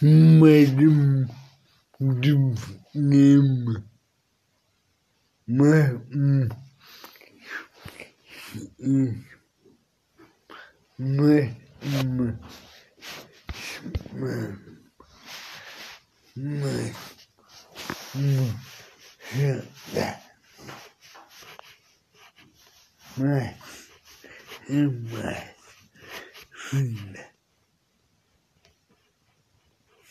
Madam Dubnam Mahmud Mahmud Mahmud Mahmud Mahmud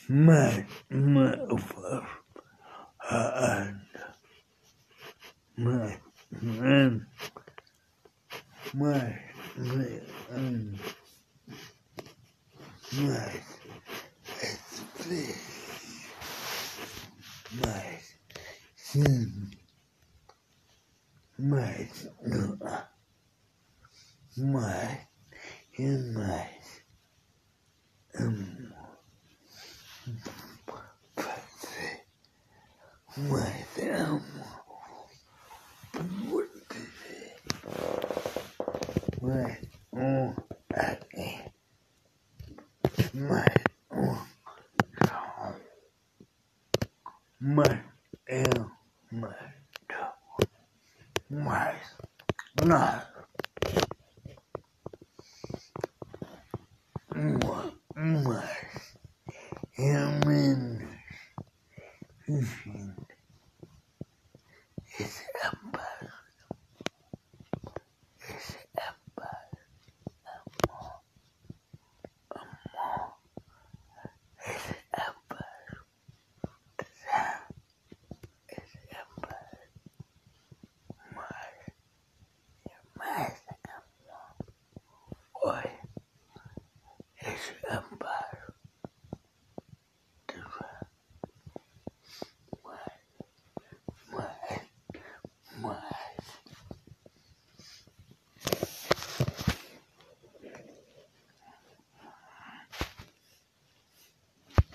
ما ما أفعل الآن ما ما ما ما ما mais sim. Mais não mais e mais amor with them. Would be? My own acne, my own dog, my ill, my dog, my not. My, my, human 嗯。